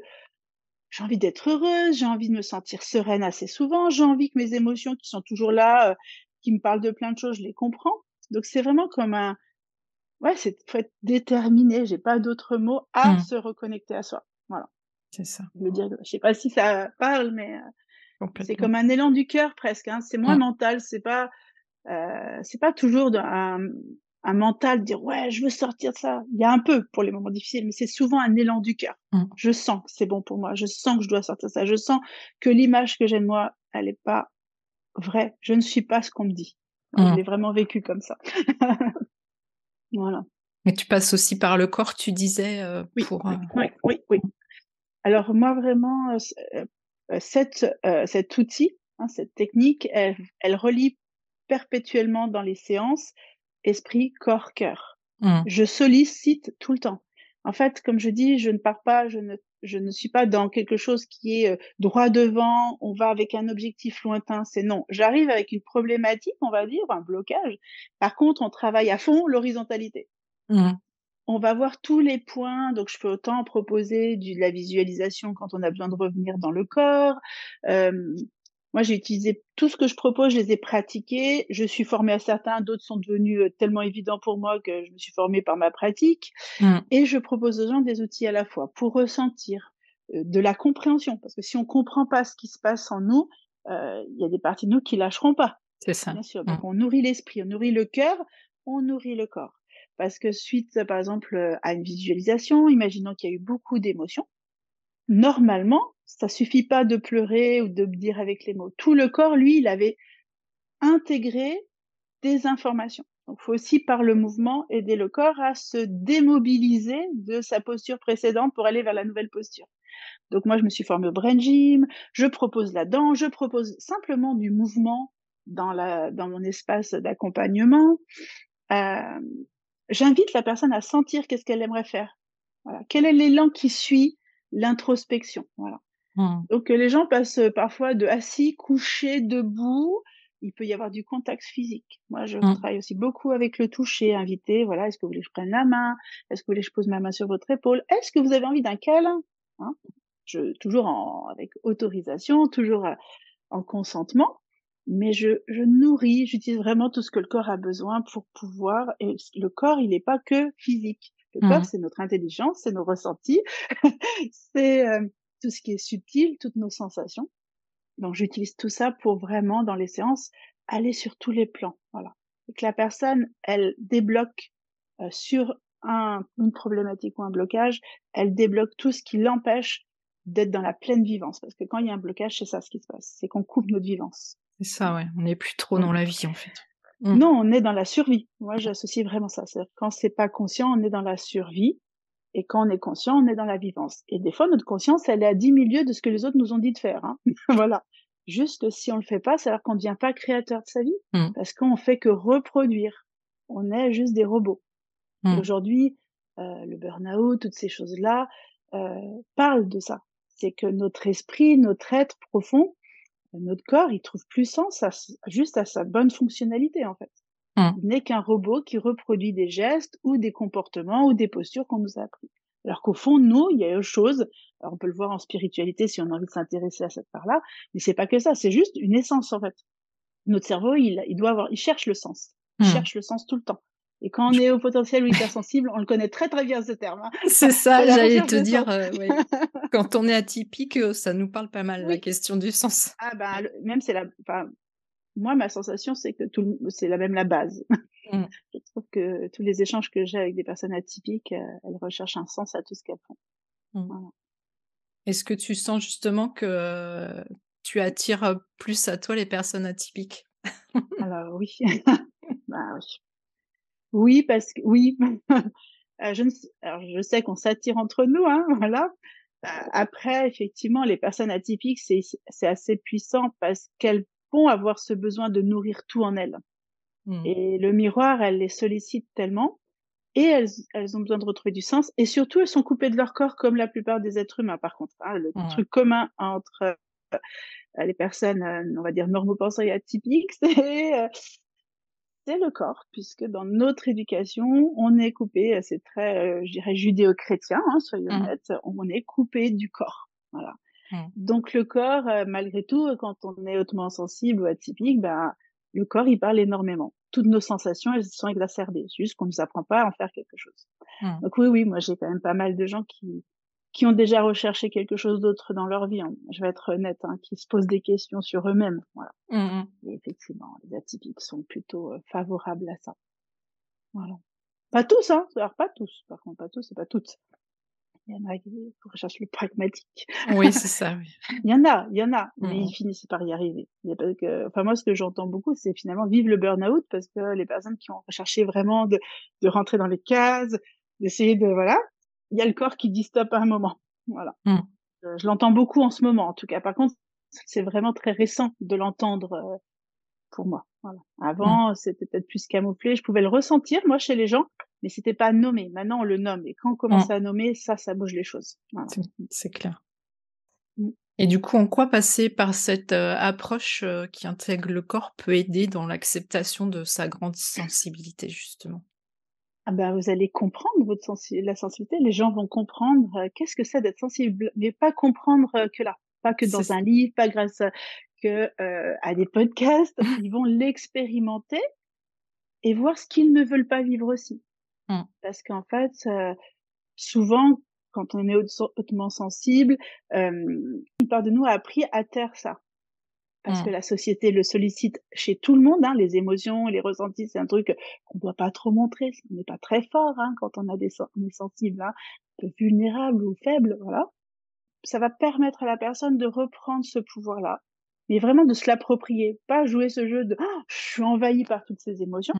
j'ai envie d'être heureuse, j'ai envie de me sentir sereine assez souvent, j'ai envie que mes émotions qui sont toujours là, euh, qui me parlent de plein de choses, je les comprends. Donc c'est vraiment comme un, ouais, c'est faut être déterminé, j'ai pas d'autre mot à mmh. se reconnecter à soi. Voilà. C'est ça. Je, dire, je sais pas si ça parle, mais euh, c'est comme un élan du cœur presque. Hein. C'est moins mental. C'est pas, euh, c'est pas toujours un, un mental de dire ouais, je veux sortir de ça. Il y a un peu pour les moments difficiles, mais c'est souvent un élan du cœur. Mmh. Je sens que c'est bon pour moi. Je sens que je dois sortir de ça. Je sens que l'image que j'ai de moi, elle est pas vraie. Je ne suis pas ce qu'on me dit. Je mmh. l'ai vraiment vécu comme ça. voilà. Mais tu passes aussi par le corps, tu disais. Euh, oui, pour, oui, oui, oui, Alors moi vraiment, euh, euh, cette, euh, cet outil, hein, cette technique, elle, elle, relie perpétuellement dans les séances esprit, corps, cœur. Mmh. Je sollicite tout le temps. En fait, comme je dis, je ne pars pas, je ne, je ne suis pas dans quelque chose qui est euh, droit devant, on va avec un objectif lointain, c'est non. J'arrive avec une problématique, on va dire, un blocage. Par contre, on travaille à fond l'horizontalité. Mmh on va voir tous les points. Donc, je peux autant proposer de la visualisation quand on a besoin de revenir dans le corps. moi, j'ai utilisé tout ce que je propose, je les ai pratiqués. Je suis formée à certains, d'autres sont devenus tellement évidents pour moi que je me suis formée par ma pratique. Mmh. Et je propose aux gens des outils à la fois pour ressentir de la compréhension. Parce que si on comprend pas ce qui se passe en nous, il y a des parties de nous qui lâcheront pas. C'est ça. Bien sûr. Donc, mmh. on nourrit l'esprit, on nourrit le cœur, on nourrit le corps. Parce que suite, par exemple, à une visualisation, imaginons qu'il y a eu beaucoup d'émotions, normalement, Ça suffit pas de pleurer ou de dire avec les mots. Tout le corps, lui, il avait intégré des informations. Donc, faut aussi, par le mouvement, aider le corps à se démobiliser de sa posture précédente pour aller vers la nouvelle posture. Donc, moi, je me suis formée au brain gym, je propose la danse, je propose simplement du mouvement dans mon espace d'accompagnement. Euh, J'invite la personne à sentir qu'est-ce qu'elle aimerait faire. Voilà. Quel est l'élan qui suit l'introspection? Voilà. Mmh. Donc, les gens passent parfois de assis, couché, debout, il peut y avoir du contact physique. Moi, je mmh. travaille aussi beaucoup avec le toucher, invité. Voilà, est-ce que vous voulez que je prenne la main? Est-ce que vous voulez que je pose ma main sur votre épaule? Est-ce que vous avez envie d'un câlin? Hein? Je, Toujours en, avec autorisation, toujours euh, en consentement. Mais je, je nourris, j'utilise vraiment tout ce que le corps a besoin pour pouvoir. Et le corps, il n'est pas que physique. Le corps, mmh. c'est notre intelligence, c'est nos ressentis, c'est euh, tout ce qui est subtil, toutes nos sensations. Donc j'utilise tout ça pour vraiment, dans les séances, aller sur tous les plans. Voilà. Et que la personne, elle débloque euh, sur un, une problématique ou un blocage, elle débloque tout ce qui l'empêche d'être dans la pleine vivance. Parce que quand il y a un blocage, c'est ça ce qui se passe. C'est qu'on coupe notre vivance. C'est ça, ouais. On n'est plus trop dans la vie, en fait. Mmh. Non, on est dans la survie. Moi, j'associe vraiment ça. C'est-à-dire quand c'est pas conscient, on est dans la survie. Et quand on est conscient, on est dans la vivance. Et des fois, notre conscience, elle est à 10 milieux de ce que les autres nous ont dit de faire. Hein. voilà. Juste si on le fait pas, c'est alors qu'on ne devient pas créateur de sa vie. Mmh. Parce qu'on fait que reproduire. On est juste des robots. Mmh. Aujourd'hui, euh, le burn-out, toutes ces choses-là, euh, parlent de ça. C'est que notre esprit, notre être profond, notre corps, il trouve plus sens juste à sa bonne fonctionnalité, en fait. Mmh. Il n'est qu'un robot qui reproduit des gestes ou des comportements ou des postures qu'on nous a appris. Alors qu'au fond, nous, il y a autre chose. Alors on peut le voir en spiritualité si on a envie de s'intéresser à cette part-là, mais c'est pas que ça, c'est juste une essence en fait. Notre cerveau, il, il doit avoir, il cherche le sens, il mmh. cherche le sens tout le temps. Et quand on est au potentiel ou hypersensible, on le connaît très très bien ce terme. Hein. C'est ça, j'allais te dire. Euh, quand on est atypique, euh, ça nous parle pas mal la question du sens. Ah ben même c'est la, enfin, moi ma sensation c'est que tout, c'est la même la base. Mmh. Je trouve que tous les échanges que j'ai avec des personnes atypiques, euh, elles recherchent un sens à tout ce qu'elles font. Mmh. Est-ce que tu sens justement que tu attires plus à toi les personnes atypiques? Alors oui, bah oui. Oui, parce que oui. Euh, je, alors, je sais qu'on s'attire entre nous, hein, voilà. Euh, après, effectivement, les personnes atypiques, c'est assez puissant parce qu'elles vont avoir ce besoin de nourrir tout en elles. Mmh. Et le miroir, elle les sollicite tellement et elles, elles, ont besoin de retrouver du sens. Et surtout, elles sont coupées de leur corps comme la plupart des êtres humains, par contre. Hein, le mmh. truc commun entre euh, les personnes, euh, on va dire, normopensées et atypiques, c'est euh, c'est le corps, puisque dans notre éducation, on est coupé, c'est très, je dirais, judéo-chrétien, hein, soyons mmh. honnêtes, on est coupé du corps. Voilà. Donc le corps, malgré tout, quand on est hautement sensible ou atypique, ben, le corps, il parle énormément. Toutes nos sensations, elles sont exacerbées. C'est juste qu'on ne nous apprend pas à en faire quelque chose. Mmh. Donc oui, oui, moi j'ai quand même pas mal de gens qui qui ont déjà recherché quelque chose d'autre dans leur vie. Hein. Je vais être honnête, hein, qui se posent des questions sur eux-mêmes. Voilà. Mmh Et effectivement, les atypiques sont plutôt euh, favorables à ça. Voilà. Pas tous, hein. Alors pas tous. Par contre, pas tous et pas toutes. Il y en a qui recherchent le pragmatique. Oui, c'est ça. Oui. il y en a, il y en a, mais mmh ils finissent par y arriver. Parce que, enfin moi, ce que j'entends beaucoup, c'est finalement vivre le burn-out parce que les personnes qui ont recherché vraiment de, de rentrer dans les cases, d'essayer de voilà, il y a le corps qui dit stop à un moment. Voilà. Mmh. Je, l'entends beaucoup en ce moment, en tout cas. Par contre, c'est vraiment très récent de l'entendre euh, pour moi. Voilà. Avant, mmh. c'était peut-être plus camouflé. Je pouvais le ressentir, moi, chez les gens, mais c'était pas nommé. Maintenant, on le nomme. Et quand on commence mmh. à nommer, ça, ça bouge les choses. C'est clair. Et du coup, en quoi passer par cette euh, approche euh, qui intègre le corps peut aider dans l'acceptation de sa grande sensibilité, justement? Ah ben, vous allez comprendre votre la sensibilité. Les gens vont comprendre euh, qu'est-ce que c'est d'être sensible, mais pas comprendre que là, pas que dans un livre, pas grâce à, que à des podcasts. Ils vont l'expérimenter et voir ce qu'ils ne veulent pas vivre aussi. Mmh. Parce qu'en fait, euh, souvent, quand on est hautement sensible, euh, une part de nous a appris à taire ça. Parce mmh. que la société le sollicite chez tout le monde, hein, les émotions, les ressentis, c'est un truc qu'on ne doit pas trop montrer. On n'est pas très fort hein, quand on a des on est sensible, hein, vulnérable ou faible, voilà. ça va permettre à la personne de reprendre ce pouvoir-là, mais vraiment de se l'approprier, pas jouer ce jeu de «Oh, je suis envahi par toutes ces émotions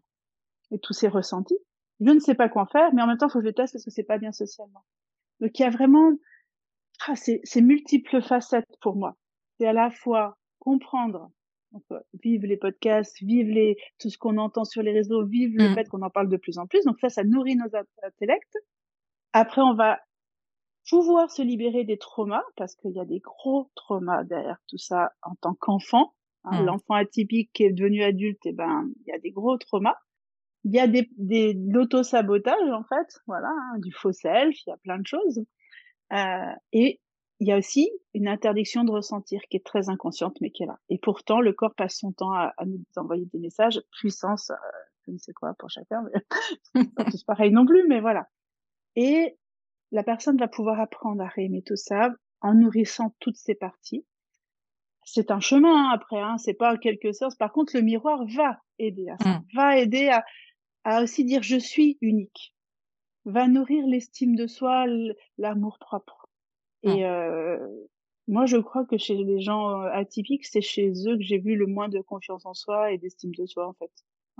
et tous ces ressentis. Je ne sais pas quoi en faire, mais en même temps, il faut que je teste parce que c'est pas bien socialement. Donc il y a vraiment ah, c'est multiples facettes pour moi. C'est à la fois comprendre, vivre les podcasts, vivre les, tout ce qu'on entend sur les réseaux, vivre le mmh. fait qu'on en parle de plus en plus. Donc ça, ça nourrit nos intellects. Après, on va pouvoir se libérer des traumas parce qu'il y a des gros traumas derrière tout ça en tant qu'enfant. Hein. Mmh. L'enfant atypique qui est devenu adulte, et eh ben, il y a des gros traumas. Il y a des, des l'auto-sabotage, en fait, voilà, hein, du faux self, il y a plein de choses. Euh, et il y a aussi une interdiction de ressentir qui est très inconsciente, mais qui est là. Et pourtant, le corps passe son temps à, nous envoyer des messages, puissance, euh, je ne sais quoi pour chacun, mais pas tous pareil non plus, mais voilà. Et la personne va pouvoir apprendre à réaimer tout ça en nourrissant toutes ces parties. C'est un chemin hein, après, hein, c'est pas quelque chose. Par contre, le miroir va aider à ça, mmh. va aider à, à aussi dire je suis unique, va nourrir l'estime de soi, l'amour propre. Et euh, moi, je crois que chez les gens atypiques, c'est chez eux que j'ai vu le moins de confiance en soi et d'estime de soi, en fait.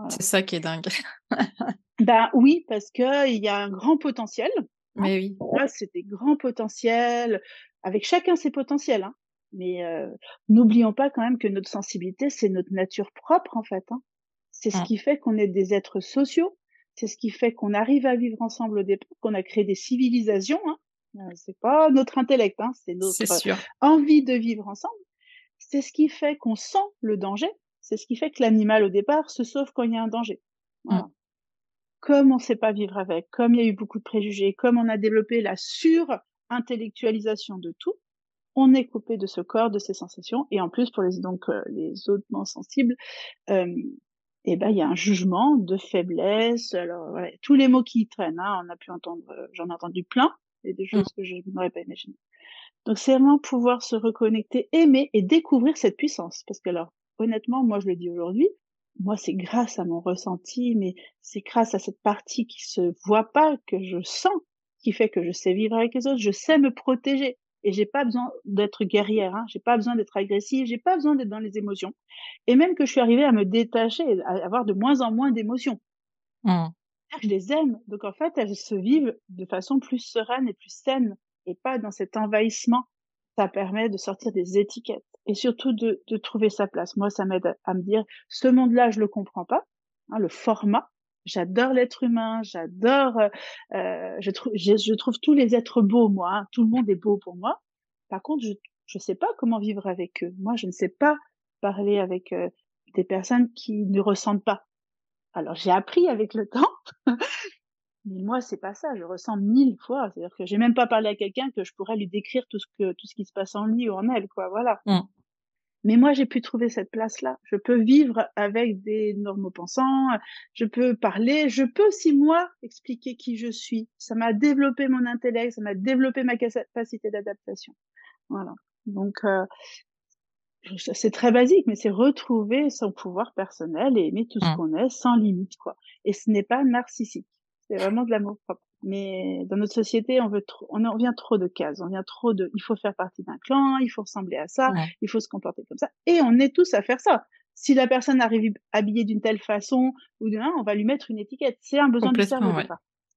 C'est ça qui est dingue. ben oui, parce que il y a un grand potentiel. Hein. Mais oui. c'est des grands potentiels, avec chacun ses potentiels. Hein. Mais euh, n'oublions pas quand même que notre sensibilité, c'est notre nature propre, en fait. Hein. C'est ce mmh. qui fait qu'on est des êtres sociaux. C'est ce qui fait qu'on arrive à vivre ensemble au départ, qu'on a créé des civilisations. Hein. Euh, c'est pas notre intellect, hein, c'est notre envie de vivre ensemble. C'est ce qui fait qu'on sent le danger. C'est ce qui fait que l'animal au départ se sauve quand il y a un danger. Mmh. Comme on ne sait pas vivre avec, comme il y a eu beaucoup de préjugés, comme on a développé la sur-intellectualisation de tout, on est coupé de ce corps, de ces sensations, et en plus pour les donc euh, les hautement sensibles, euh, et eh ben il y a un jugement de faiblesse. Alors voilà, tous les mots qui y traînent, hein, on a pu entendre, euh, j'en ai entendu plein, et des mmh. choses que je n'aurais pas imaginées. Donc c'est vraiment pouvoir se reconnecter, aimer et découvrir cette puissance. Parce que alors, honnêtement, moi je le dis aujourd'hui, moi c'est grâce à mon ressenti, mais c'est grâce à cette partie qui se voit pas que je sens, qui fait que je sais vivre avec les autres, je sais me protéger et j'ai pas besoin d'être guerrière, hein. j'ai pas besoin d'être agressive, j'ai pas besoin d'être dans les émotions. Et même que je suis arrivée à me détacher, à avoir de moins en moins d'émotions. Mmh. Je les aime, donc en fait, elles se vivent de façon plus sereine et plus saine, et pas dans cet envahissement. Ça permet de sortir des étiquettes et surtout de, trouver sa place. Moi, ça m'aide à, me dire, ce monde-là, je le comprends pas, hein, le format. J'adore l'être humain, j'adore, euh, euh je, trouve, je, trouve tous les êtres beaux, moi. Hein. tout le monde est beau pour moi. Par contre, je je sais pas comment vivre avec eux. Moi, je ne sais pas parler avec euh, des personnes qui ne ressentent pas. Alors, j'ai appris avec le temps, mais moi, c'est pas ça. Je ressens mille fois. C'est-à-dire que j'ai même pas parlé à quelqu'un que je pourrais lui décrire tout ce que tout ce qui se passe en lui ou en elle, quoi. Voilà. Mmh. Mais moi, j'ai pu trouver cette place-là. Je peux vivre avec des normaux pensants, je peux parler, je peux aussi, moi, expliquer qui je suis. Ça m'a développé mon intellect, ça m'a développé ma capacité d'adaptation. Voilà. Donc, euh, c'est très basique, mais c'est retrouver son pouvoir personnel et aimer tout ce mmh. qu'on est sans limite, quoi. Et ce n'est pas narcissique. C'est vraiment de l'amour propre. Mais dans notre société, on veut trop, on, en vient trop de cases, on vient trop de, il faut faire partie d'un clan, il faut ressembler à ça, il faut se comporter comme ça. Et on est tous à faire ça. Si la personne arrive habillée d'une telle façon ou d'un, on va lui mettre une étiquette. C'est un besoin du cerveau. Ouais.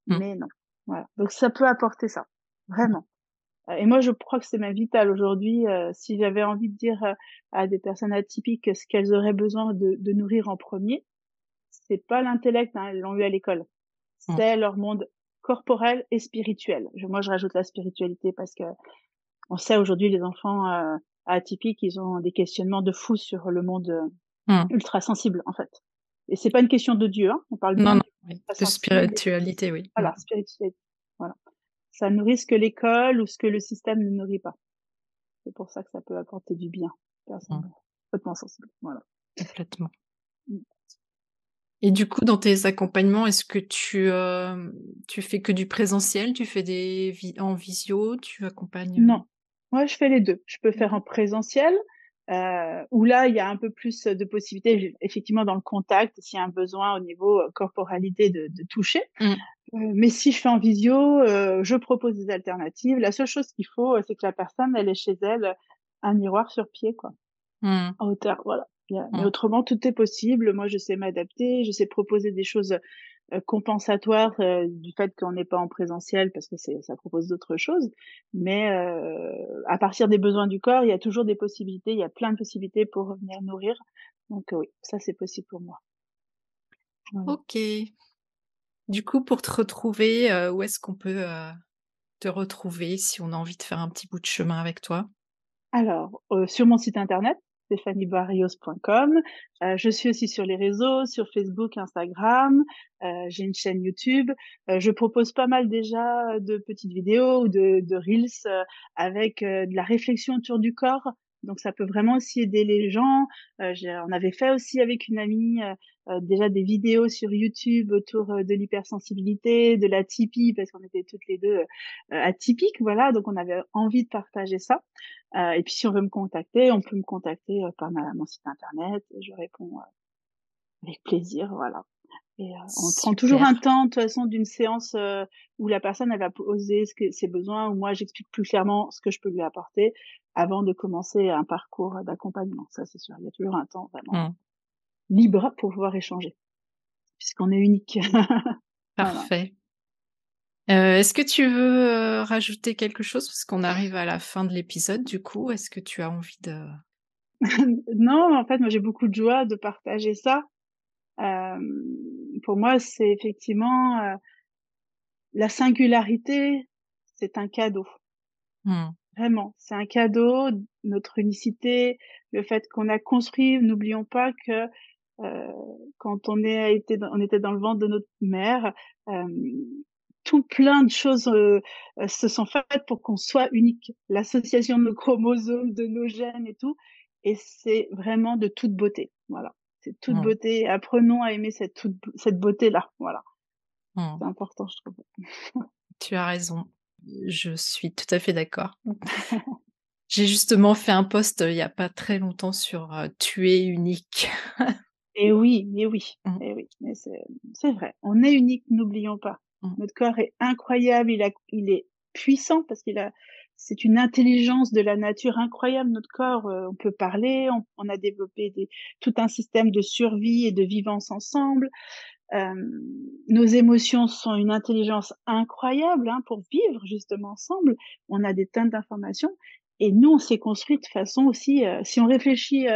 Mmh. Mais non. Voilà. Donc ça peut apporter ça. Vraiment. Euh, et moi, je crois que c'est ma vitale aujourd'hui. Euh, si j'avais envie de dire euh, à des personnes atypiques ce qu'elles auraient besoin de, de nourrir en premier, c'est pas l'intellect, hein, elles l'ont eu à l'école. Mmh. C'est leur monde corporel et spirituel. moi, je rajoute la spiritualité parce que on sait aujourd'hui les enfants euh, atypiques, ils ont des questionnements de fou sur le monde euh, mmh. ultra sensible en fait. Et c'est pas une question de Dieu, hein. on parle non, non, de spiritualité, oui. Voilà, mmh. spiritualité. Ça nourrit ce que l'école ou ce que le système ne nourrit pas. C'est pour ça que ça peut apporter du bien. Personne mmh. sensible. Voilà. Complètement. Et du coup, dans tes accompagnements, est-ce que tu, euh, tu fais que du présentiel? Tu fais des en visio? Tu accompagnes, Non. Moi, je fais les deux. Je peux faire en présentiel, euh, où là, il y a un peu plus de possibilités, effectivement, dans le contact, s'il y a un besoin au niveau euh, corporalité de, de toucher. Mmh. Euh, mais si je fais en visio, euh, je propose des alternatives. La seule chose qu'il faut, c'est que la personne, elle ait chez elle un miroir sur pied, quoi, mmh. en hauteur. Voilà. Mais mmh. autrement, tout est possible. Moi, je sais m'adapter, je sais proposer des choses euh, compensatoire euh, du fait qu'on n'est pas en présentiel parce que ça propose d'autres choses. Mais euh, à partir des besoins du corps, il y a toujours des possibilités. Il y a plein de possibilités pour revenir nourrir. Donc oui, ça c'est possible pour moi. Ok. Du coup, pour te retrouver, où est-ce qu'on peut te retrouver si on a envie de faire un petit bout de chemin avec toi? Alors, sur mon site internet, stéphaniebarrios.com. Euh, je suis aussi sur les réseaux, sur Facebook, Instagram. Euh, j'ai une chaîne YouTube. Euh, je propose pas mal déjà de petites vidéos ou de, de reels euh, avec euh, de la réflexion autour du corps. Donc ça peut vraiment aussi aider les gens. on avait fait aussi avec une amie déjà des vidéos sur YouTube autour de l'hypersensibilité, de la typie, parce qu'on était toutes les deux atypiques, voilà. Donc on avait envie de partager ça. Euh, et puis si on veut me contacter, on peut me contacter euh, par mon site internet. Et je réponds euh, avec plaisir, voilà. Et on prend toujours un temps, de toute façon, d'une séance où la personne elle va poser ce que, ses besoins, où moi j'explique plus clairement ce que je peux lui apporter avant de commencer un parcours d'accompagnement. Ça, c'est sûr. Il y a toujours un temps vraiment mmh. libre pour pouvoir échanger, puisqu'on est unique. Parfait. Euh, est-ce que tu veux euh, rajouter quelque chose? Parce qu'on arrive à la fin de l'épisode du coup Est-ce que tu as envie de Non, en fait, moi j'ai beaucoup de joie de partager ça. Euh, pour moi, c'est effectivement la singularité, c'est un cadeau. Mmh. Vraiment, c'est un cadeau. Notre unicité, le fait qu'on a construit. N'oublions pas que quand on est été, on était dans le ventre de notre mère tout plein de choses euh, euh, se sont faites pour qu'on soit unique. L'association de nos chromosomes, de nos gènes et tout. Et c'est vraiment de toute beauté. Voilà. C'est toute mmh. beauté. Apprenons à aimer cette, toute, cette beauté-là. Voilà. Mmh. C'est important, je trouve. tu as raison. Je suis tout à fait d'accord. J'ai justement fait un post euh, il n'y a pas très longtemps sur tu es unique. et oui, mais oui, mmh. et oui, mais c'est vrai. On est unique, n'oublions pas. Notre corps est incroyable, il, a, il est puissant parce qu'il a, c'est une intelligence de la nature incroyable. Notre corps, euh, on peut parler, on, a développé tout un système de survie et de vivance ensemble. Euh, nos émotions sont une intelligence incroyable hein, pour vivre justement ensemble. On a des tonnes d'informations et nous, on s'est construit de façon aussi. Euh, si on réfléchit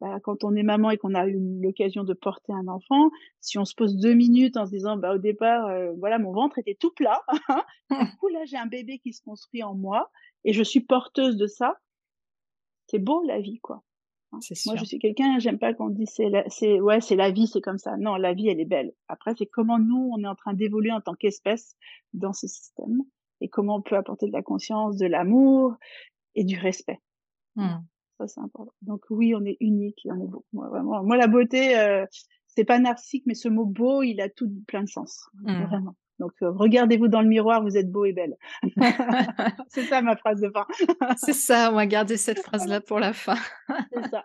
bah, quand on est maman et qu'on a eu l'occasion de porter un enfant, si on se pose deux minutes en se disant, bah, au départ, euh, voilà, mon ventre était tout plat. du coup, là, j'ai un bébé qui se construit en moi et je suis porteuse de ça. C'est beau, la vie, quoi. Hein. Moi, je suis quelqu'un, j'aime pas qu'on dise c'est, c'est, ouais, c'est la vie, c'est comme ça. Non, la vie, elle est belle. Après, c'est comment nous, on est en train d'évoluer en tant qu'espèce dans ce système et comment on peut apporter de la conscience, de l'amour et du respect. Mmh. Ça, c'est important. Donc oui, on est unique, on est beau. Moi, vraiment. Moi, la beauté, euh, c'est pas narcissique, mais ce mot beau, il a tout plein de sens. Mmh. Vraiment. Donc euh, regardez-vous dans le miroir, vous êtes beau et belle. c'est ça ma phrase de fin. c'est ça, on va garder cette phrase-là pour la fin. c'est ça.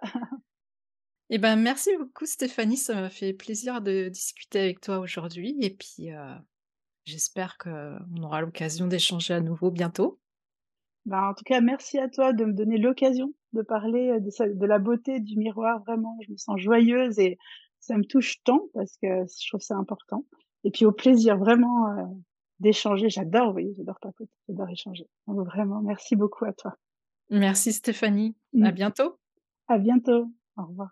Eh ben, merci beaucoup Stéphanie, ça m'a fait plaisir de discuter avec toi aujourd'hui et puis euh, j'espère qu'on aura l'occasion d'échanger à nouveau bientôt. Ben, en tout cas, merci à toi de me donner l'occasion de parler de, de, la beauté du miroir. Vraiment, je me sens joyeuse et ça me touche tant parce que je trouve ça important. Et puis au plaisir vraiment euh, d'échanger. J'adore, oui, j'adore papoter, j'adore échanger. Donc vraiment, merci beaucoup à toi. Merci Stéphanie. À bientôt. À bientôt. Au revoir.